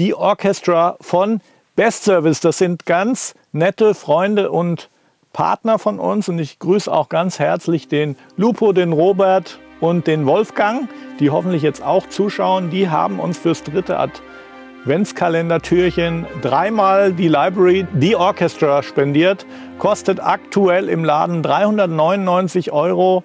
die Orchestra von Best Service. Das sind ganz nette Freunde und Partner von uns und ich grüße auch ganz herzlich den Lupo, den Robert und den Wolfgang, die hoffentlich jetzt auch zuschauen. Die haben uns fürs dritte Adventskalender-Türchen dreimal die Library, die Orchestra spendiert. Kostet aktuell im Laden 399 Euro.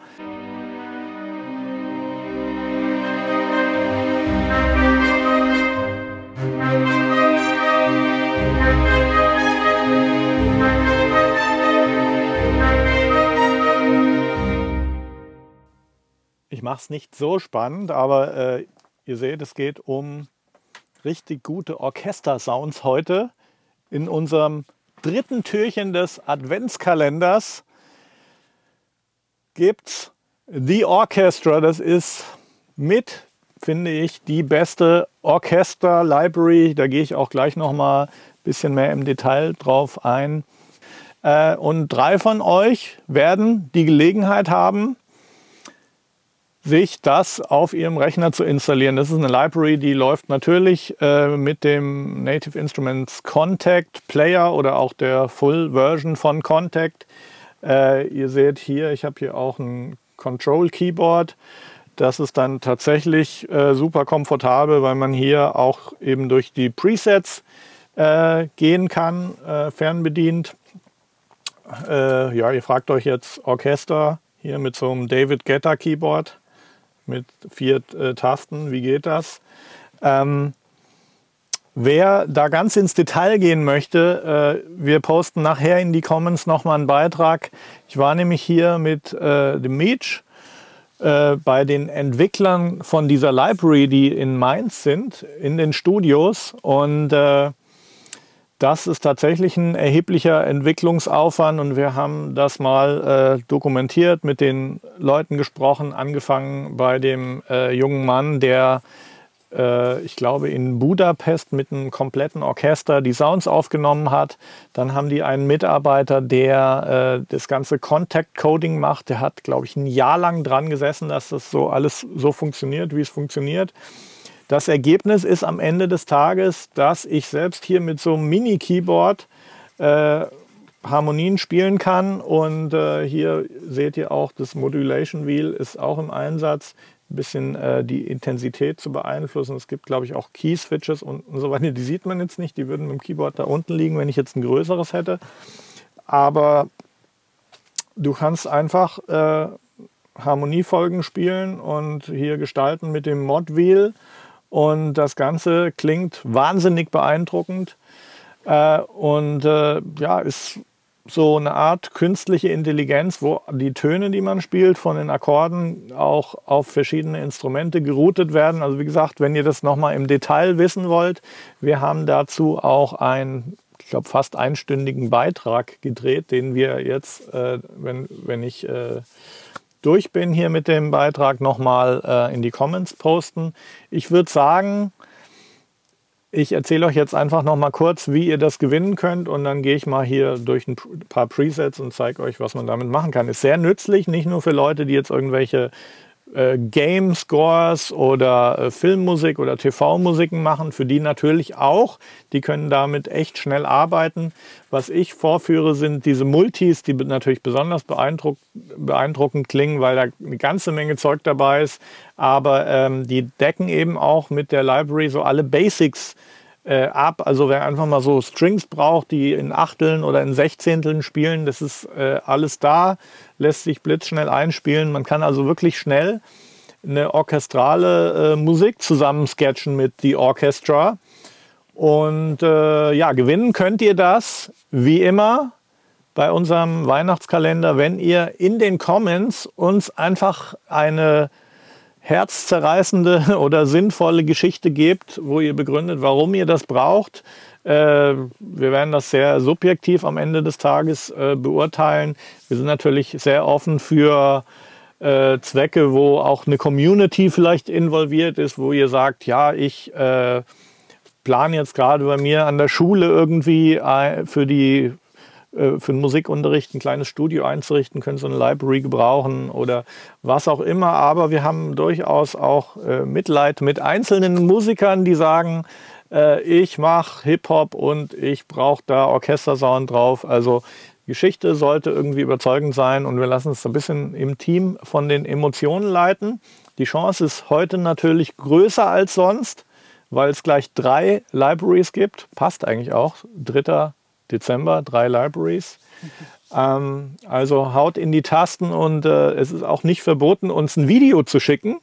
Mache es nicht so spannend, aber äh, ihr seht, es geht um richtig gute Orchestersounds heute in unserem dritten Türchen des Adventskalenders gibt es The Orchestra. Das ist mit, finde ich, die beste Orchester-Library. Da gehe ich auch gleich noch mal ein bisschen mehr im Detail drauf ein. Äh, und drei von euch werden die Gelegenheit haben, sich das auf Ihrem Rechner zu installieren. Das ist eine Library, die läuft natürlich äh, mit dem Native Instruments Contact Player oder auch der Full Version von Contact. Äh, ihr seht hier, ich habe hier auch ein Control Keyboard. Das ist dann tatsächlich äh, super komfortabel, weil man hier auch eben durch die Presets äh, gehen kann, äh, fernbedient. Äh, ja, ihr fragt euch jetzt Orchester hier mit so einem David Guetta Keyboard mit vier äh, Tasten. Wie geht das? Ähm, wer da ganz ins Detail gehen möchte, äh, wir posten nachher in die Comments nochmal einen Beitrag. Ich war nämlich hier mit äh, dem Meech äh, bei den Entwicklern von dieser Library, die in Mainz sind, in den Studios und äh, das ist tatsächlich ein erheblicher Entwicklungsaufwand und wir haben das mal äh, dokumentiert, mit den Leuten gesprochen, angefangen bei dem äh, jungen Mann, der, äh, ich glaube, in Budapest mit einem kompletten Orchester die Sounds aufgenommen hat. Dann haben die einen Mitarbeiter, der äh, das ganze Contact Coding macht. Der hat, glaube ich, ein Jahr lang dran gesessen, dass das so alles so funktioniert, wie es funktioniert. Das Ergebnis ist am Ende des Tages, dass ich selbst hier mit so einem Mini-Keyboard äh, Harmonien spielen kann. Und äh, hier seht ihr auch, das Modulation Wheel ist auch im Einsatz, ein bisschen äh, die Intensität zu beeinflussen. Es gibt, glaube ich, auch Key-Switches und, und so weiter. Die sieht man jetzt nicht, die würden mit dem Keyboard da unten liegen, wenn ich jetzt ein größeres hätte. Aber du kannst einfach äh, Harmoniefolgen spielen und hier gestalten mit dem Mod Wheel. Und das Ganze klingt wahnsinnig beeindruckend äh, und äh, ja, ist so eine Art künstliche Intelligenz, wo die Töne, die man spielt, von den Akkorden auch auf verschiedene Instrumente geroutet werden. Also wie gesagt, wenn ihr das nochmal im Detail wissen wollt, wir haben dazu auch einen, ich glaube, fast einstündigen Beitrag gedreht, den wir jetzt, äh, wenn, wenn ich äh, durch bin hier mit dem Beitrag, nochmal äh, in die Comments posten. Ich würde sagen, ich erzähle euch jetzt einfach nochmal kurz, wie ihr das gewinnen könnt und dann gehe ich mal hier durch ein paar Presets und zeige euch, was man damit machen kann. Ist sehr nützlich, nicht nur für Leute, die jetzt irgendwelche äh, Game Scores oder äh, Filmmusik oder TV-Musiken machen, für die natürlich auch. Die können damit echt schnell arbeiten. Was ich vorführe, sind diese Multis, die natürlich besonders beeindruck beeindruckend klingen, weil da eine ganze Menge Zeug dabei ist. Aber ähm, die decken eben auch mit der Library so alle Basics äh, ab. Also wer einfach mal so Strings braucht, die in Achteln oder in Sechzehnteln spielen, das ist äh, alles da, lässt sich blitzschnell einspielen. Man kann also wirklich schnell eine orchestrale äh, Musik zusammensketchen mit The Orchestra. Und äh, ja, gewinnen könnt ihr das wie immer bei unserem Weihnachtskalender, wenn ihr in den Comments uns einfach eine herzzerreißende oder sinnvolle Geschichte gebt, wo ihr begründet, warum ihr das braucht. Äh, wir werden das sehr subjektiv am Ende des Tages äh, beurteilen. Wir sind natürlich sehr offen für äh, Zwecke, wo auch eine Community vielleicht involviert ist, wo ihr sagt, ja, ich plane jetzt gerade bei mir an der Schule irgendwie für die für den Musikunterricht ein kleines Studio einzurichten, können so eine Library gebrauchen oder was auch immer. Aber wir haben durchaus auch äh, Mitleid mit einzelnen Musikern, die sagen, äh, äh, ich mache Hip-Hop und ich brauche da Orchestersound drauf. Also Geschichte sollte irgendwie überzeugend sein und wir lassen uns ein bisschen im Team von den Emotionen leiten. Die Chance ist heute natürlich größer als sonst, weil es gleich drei Libraries gibt. Passt eigentlich auch. 3. Dezember, drei Libraries. Ähm, also haut in die Tasten und äh, es ist auch nicht verboten, uns ein Video zu schicken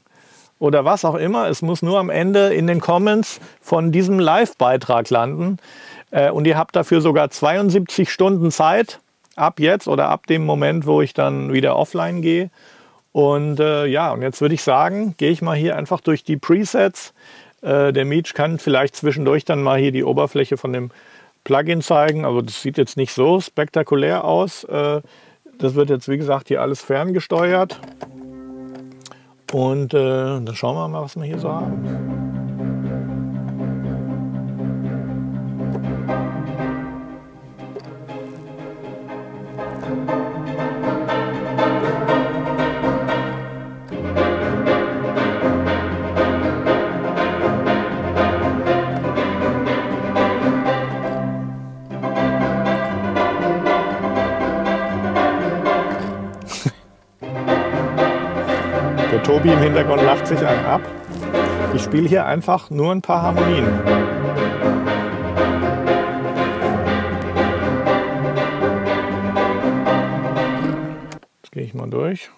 oder was auch immer. Es muss nur am Ende in den Comments von diesem Live-Beitrag landen. Äh, und ihr habt dafür sogar 72 Stunden Zeit, ab jetzt oder ab dem Moment, wo ich dann wieder offline gehe. Und äh, ja, und jetzt würde ich sagen, gehe ich mal hier einfach durch die Presets. Äh, der Meech kann vielleicht zwischendurch dann mal hier die Oberfläche von dem Plugin zeigen, aber das sieht jetzt nicht so spektakulär aus. Äh, das wird jetzt, wie gesagt, hier alles ferngesteuert. Und äh, dann schauen wir mal, was wir hier so haben. Tobi im Hintergrund lacht sich einen ab. Ich spiele hier einfach nur ein paar Harmonien. Jetzt gehe ich mal durch.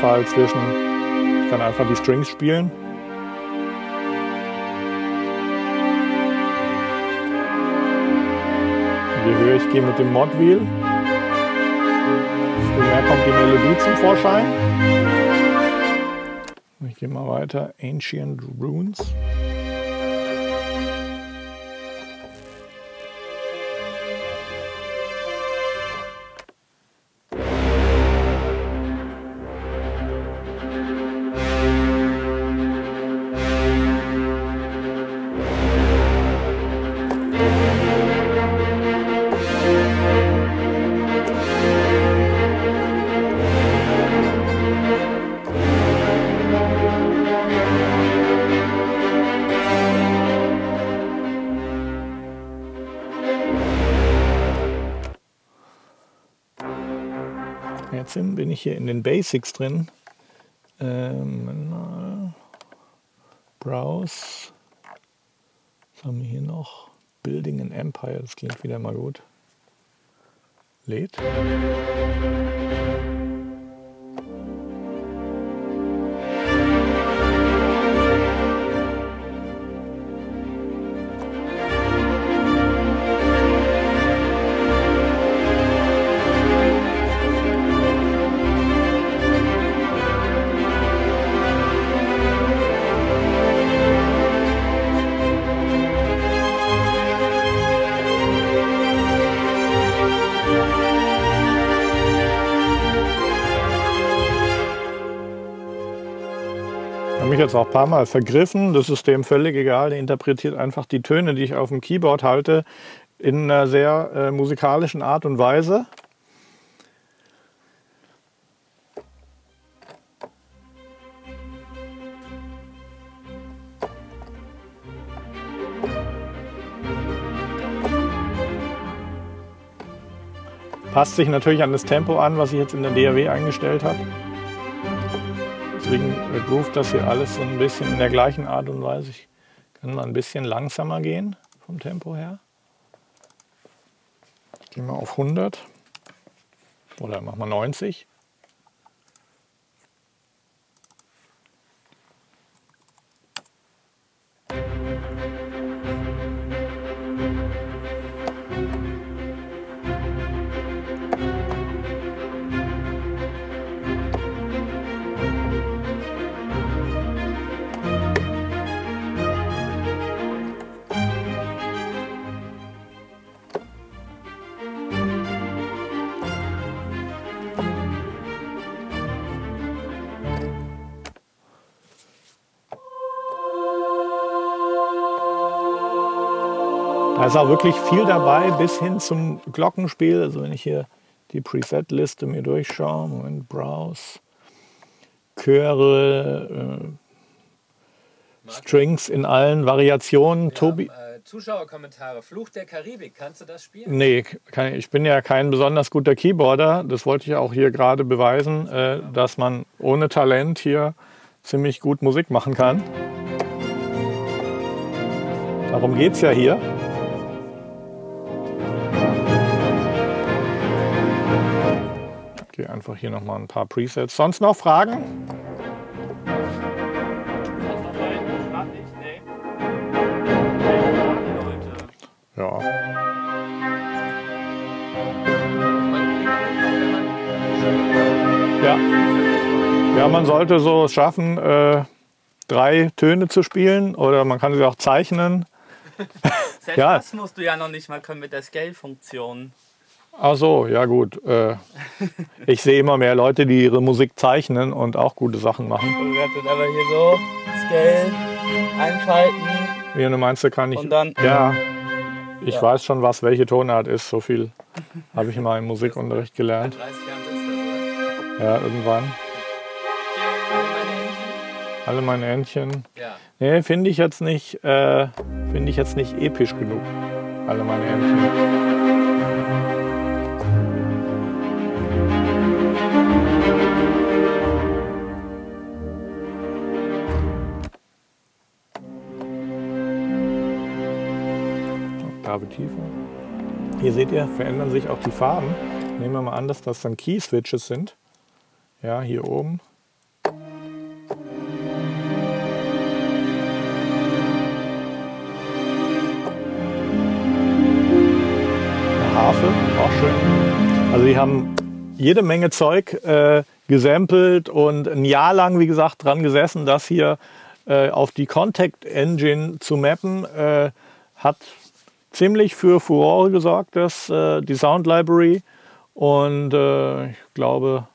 Fall zwischen, ich kann einfach die Strings spielen. Je höher ich gehe mit dem Mod Wheel, desto mehr kommt die Melodie zum Vorschein. Ich gehe mal weiter. Ancient Runes. Jetzt bin ich hier in den Basics drin. Ähm, Browse. Was haben wir hier noch? Building an Empire, das klingt wieder mal gut. Lädt. Mich jetzt auch ein paar Mal vergriffen. Das ist dem völlig egal. Der interpretiert einfach die Töne, die ich auf dem Keyboard halte, in einer sehr äh, musikalischen Art und Weise. Passt sich natürlich an das Tempo an, was ich jetzt in der DAW eingestellt habe. Deswegen groovt das hier alles so ein bisschen in der gleichen Art und Weise. Ich kann mal ein bisschen langsamer gehen vom Tempo her. Gehen wir auf 100 oder machen wir 90. ist auch wirklich viel dabei, bis hin zum Glockenspiel. Also wenn ich hier die Preset-Liste mir durchschaue, Moment, Browse, Chöre, äh, Strings in allen Variationen. Wir Tobi, haben, äh, Zuschauerkommentare. Fluch der Karibik. Kannst du das spielen? Nee, kann, ich bin ja kein besonders guter Keyboarder. Das wollte ich auch hier gerade beweisen, äh, dass man ohne Talent hier ziemlich gut Musik machen kann. Darum geht es ja hier. Gehe einfach hier nochmal ein paar Presets. Sonst noch Fragen? Ja. Ja. Ja, man sollte so schaffen, äh, drei Töne zu spielen oder man kann sie auch zeichnen. Selbst Ja. das musst du ja noch nicht mal können mit der Scale-Funktion. Ach so, ja gut. Äh, ich sehe immer mehr Leute, die ihre Musik zeichnen und auch gute Sachen machen. Du werdet aber hier so Scale einschalten. Wie du meinst, du kann ich. Und dann- Ja, ich Ja. weiß schon, was welche Tonart ist. So viel habe ich in meinem Musikunterricht gelernt. 30 Jahren sitzt das, Ja, irgendwann. Alle meine Entchen. Ja. Nee, finde ich jetzt nicht, äh, finde ich jetzt nicht episch genug. Alle meine Entchen. Tiefer. Hier seht ihr, verändern sich auch die Farben. Nehmen wir mal an, dass das dann Key-Switches sind. Ja, hier oben. Eine Harfe, auch schön. Also die haben jede Menge Zeug äh, gesampelt und ein Jahr lang, wie gesagt, dran gesessen, das hier äh, auf die Contact Engine zu mappen. Äh, hat ziemlich für Furore gesorgt, das, äh, die Sound Library. Und äh, ich glaube,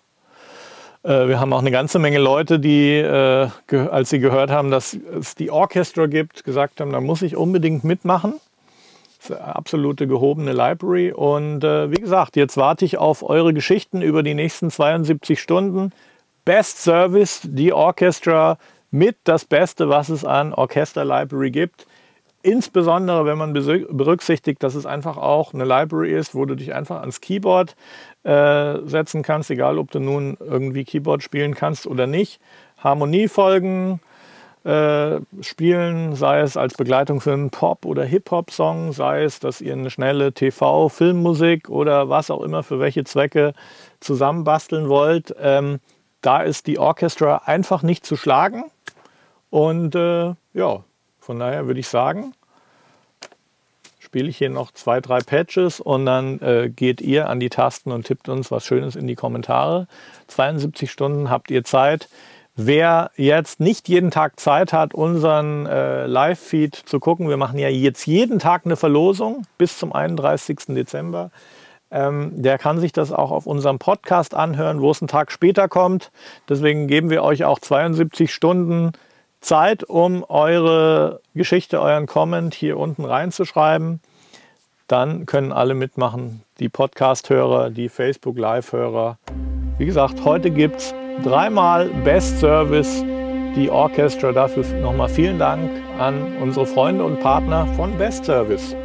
äh, wir haben auch eine ganze Menge Leute, die, äh, als sie gehört haben, dass es die Orchestra gibt, gesagt haben, da muss ich unbedingt mitmachen. Das ist eine absolute gehobene Library. Und äh, wie gesagt, jetzt warte ich auf eure Geschichten über die nächsten 72 Stunden. Best Service, die Orchestra mit das Beste, was es an Orchester Library gibt. Insbesondere, wenn man berücksichtigt, dass es einfach auch eine Library ist, wo du dich einfach ans Keyboard äh, setzen kannst, egal ob du nun irgendwie Keyboard spielen kannst oder nicht. Harmoniefolgen äh, spielen, sei es als Begleitung für einen Pop- oder Hip-Hop-Song, sei es, dass ihr eine schnelle TV-, Filmmusik oder was auch immer für welche Zwecke zusammenbasteln wollt. Ähm, da ist die Orchestra einfach nicht zu schlagen. Und äh, ja, von daher würde ich sagen, spiele ich hier noch zwei, drei Patches und dann äh, geht ihr an die Tasten und tippt uns was Schönes in die Kommentare. 72 Stunden habt ihr Zeit. Wer jetzt nicht jeden Tag Zeit hat, unseren äh, Live-Feed zu gucken, wir machen ja jetzt jeden Tag eine Verlosung bis zum 31. Dezember. Ähm, der kann sich das auch auf unserem Podcast anhören, wo es einen Tag später kommt. Deswegen geben wir euch auch 72 Stunden Zeit, um eure Geschichte, euren Comment hier unten reinzuschreiben. Dann können alle mitmachen, die Podcast-Hörer, die Facebook-Live-Hörer. Wie gesagt, heute gibt es dreimal Best Service, die Orchestra. Dafür nochmal vielen Dank an unsere Freunde und Partner von Best Service.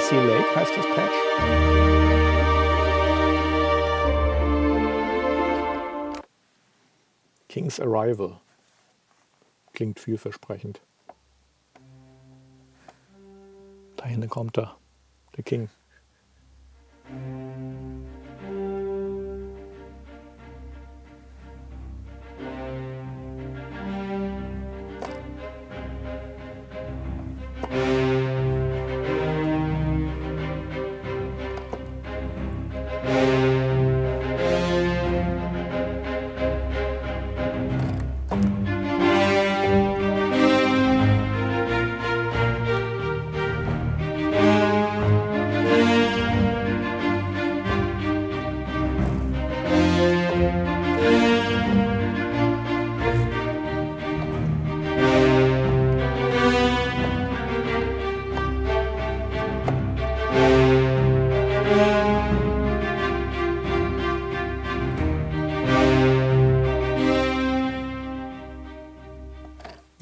Icy Lake heißt das Patch. King's Arrival. Klingt vielversprechend. Da hinten kommt er, der King.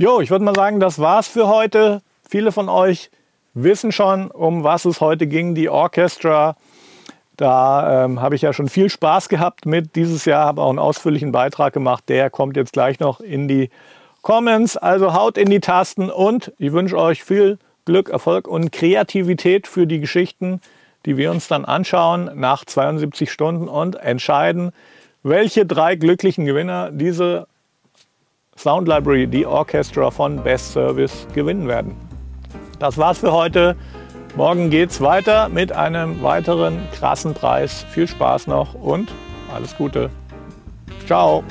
Jo, ich würde mal sagen, das war's für heute. Viele von euch wissen schon, um was es heute ging, die Orchestra. Da ähm, habe ich ja schon viel Spaß gehabt mit dieses Jahr, habe auch einen ausführlichen Beitrag gemacht. Der kommt jetzt gleich noch in die Comments. Also haut in die Tasten und ich wünsche euch viel Glück, Erfolg und Kreativität für die Geschichten, die wir uns dann anschauen nach 72 Stunden und entscheiden, welche drei glücklichen Gewinner diese Sound Library, die Orchestra von Best Service gewinnen werden. Das war's für heute. Morgen geht's weiter mit einem weiteren krassen Preis. Viel Spaß noch und alles Gute. Ciao.